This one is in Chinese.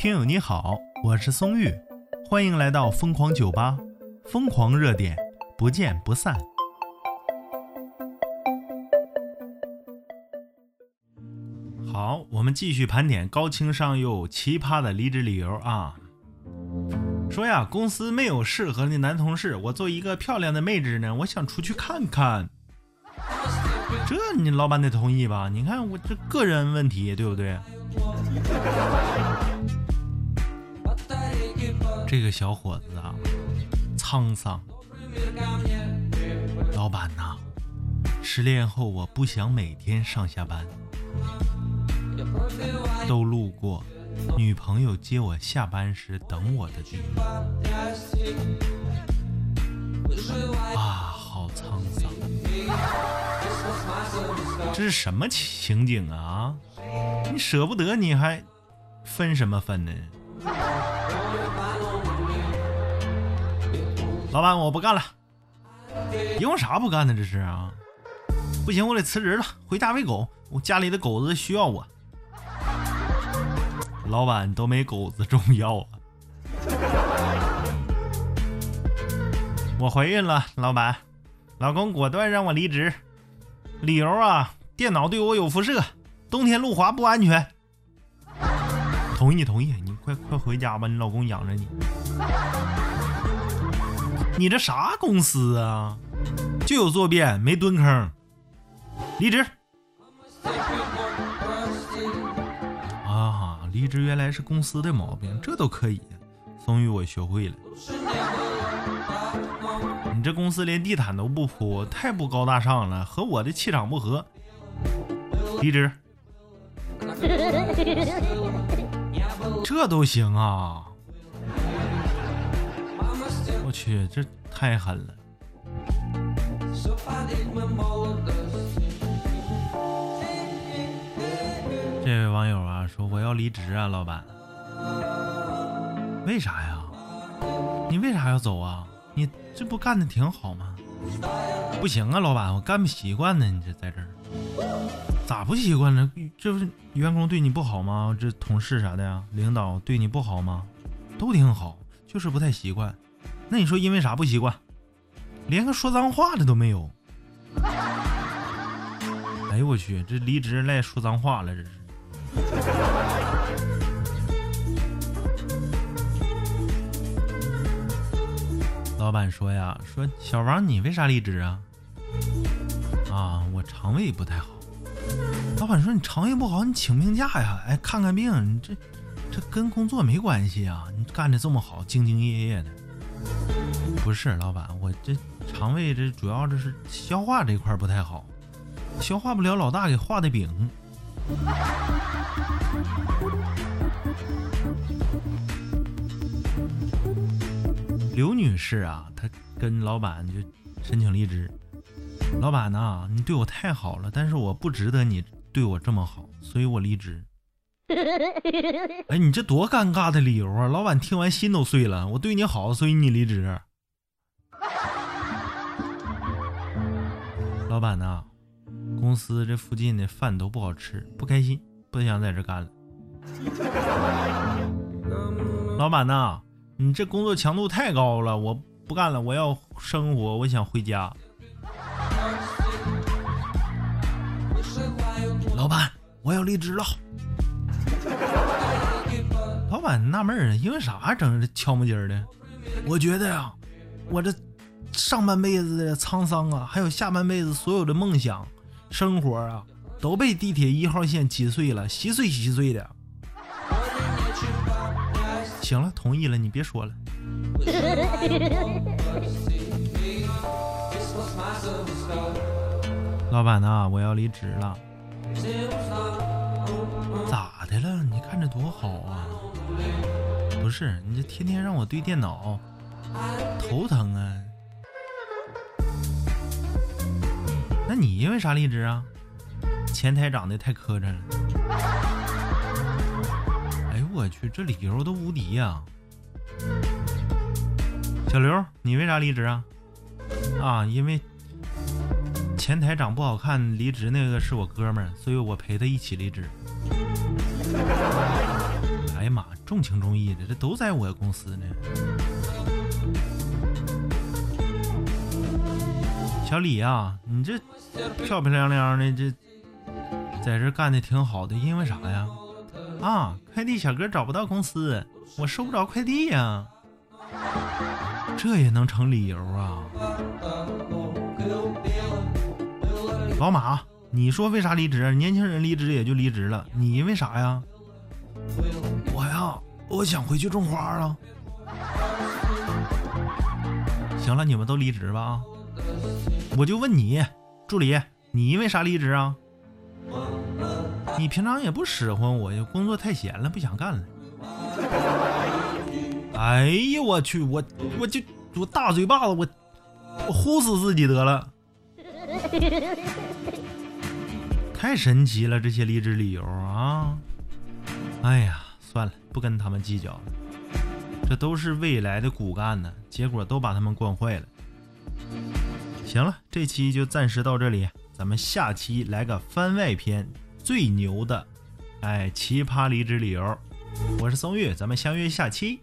听友你好，我是松玉，欢迎来到疯狂酒吧，疯狂热点，不见不散。好，我们继续盘点高情商又奇葩的离职理由啊。说呀，公司没有适合的男同事，我做一个漂亮的妹子呢，我想出去看看。这你老板得同意吧？你看我这个人问题，对不对？这个小伙子啊，沧桑。老板呐，失恋后我不想每天上下班，都路过女朋友接我下班时等我的地方。啊，好沧桑。这是什么情景啊？你舍不得，你还分什么分呢？老板，我不干了。因为啥不干呢？这是啊？不行，我得辞职了，回家喂狗。我家里的狗子需要我。老板都没狗子重要啊。我怀孕了，老板，老公果断让我离职。理由啊，电脑对我有辐射，冬天路滑不安全。同意同意，你快快回家吧，你老公养着你。你这啥公司啊？就有坐便没蹲坑，离职。啊，离职原来是公司的毛病，这都可以。松玉，我学会了。你这公司连地毯都不铺，太不高大上了，和我的气场不合。离职。这都行啊！我去，这太狠了。这位网友啊，说我要离职啊，老板。为啥呀？你为啥要走啊？你这不干的挺好吗？不行啊，老板，我干不习惯呢。你这在这儿咋不习惯呢？这不是员工对你不好吗？这同事啥的呀，领导对你不好吗？都挺好，就是不太习惯。那你说因为啥不习惯？连个说脏话的都没有。哎呦我去，这离职赖说脏话了，这是。老板说呀，说小王你为啥离职啊？啊，我肠胃不太好。老板说你肠胃不好，你请病假呀？哎，看看病，你这这跟工作没关系啊？你干的这么好，兢兢业业的。不是，老板，我这肠胃这主要这是消化这块不太好，消化不了老大给画的饼。刘女士啊，她跟老板就申请离职。老板呐，你对我太好了，但是我不值得你对我这么好，所以我离职。哎，你这多尴尬的理由啊！老板听完心都碎了。我对你好，所以你离职。老板呐，公司这附近的饭都不好吃，不开心，不想在这干了。老板呐。你这工作强度太高了，我不干了，我要生活，我想回家。老板，我要离职了。老板纳闷儿因为啥整这敲木鸡的？我觉得呀，我这上半辈子的沧桑啊，还有下半辈子所有的梦想、生活啊，都被地铁一号线挤碎了，稀碎稀碎的。行了，同意了，你别说了。老板呐，我要离职了。咋了？你看着多好啊！不是，你这天天让我对电脑，头疼啊。那你因为啥离职啊？前台长得太磕碜了。哎呦我去，这理由都无敌呀！小刘，你为啥离职啊？啊，因为前台长不好看，离职那个是我哥们儿，所以我陪他一起离职。哎呀妈，重情重义的，这都在我公司呢。小李呀，你这漂漂亮亮的，这在这干的挺好的，因为啥呀？啊，快递小哥找不到公司，我收不着快递呀。这也能成理由啊？老马，你说为啥离职？年轻人离职也就离职了，你因为啥呀？我呀，我想回去种花啊。行了，你们都离职吧啊！我就问你，助理，你因为啥离职啊？你平常也不使唤我呀，工作太闲了，不想干了。哎呀，我去，我我就我大嘴巴子，我我呼死自己得了。太神奇了，这些离职理由啊！哎呀，算了，不跟他们计较了。这都是未来的骨干呢，结果都把他们惯坏了。行了，这期就暂时到这里，咱们下期来个番外篇，最牛的，哎，奇葩离职理由。我是松玉，咱们相约下期。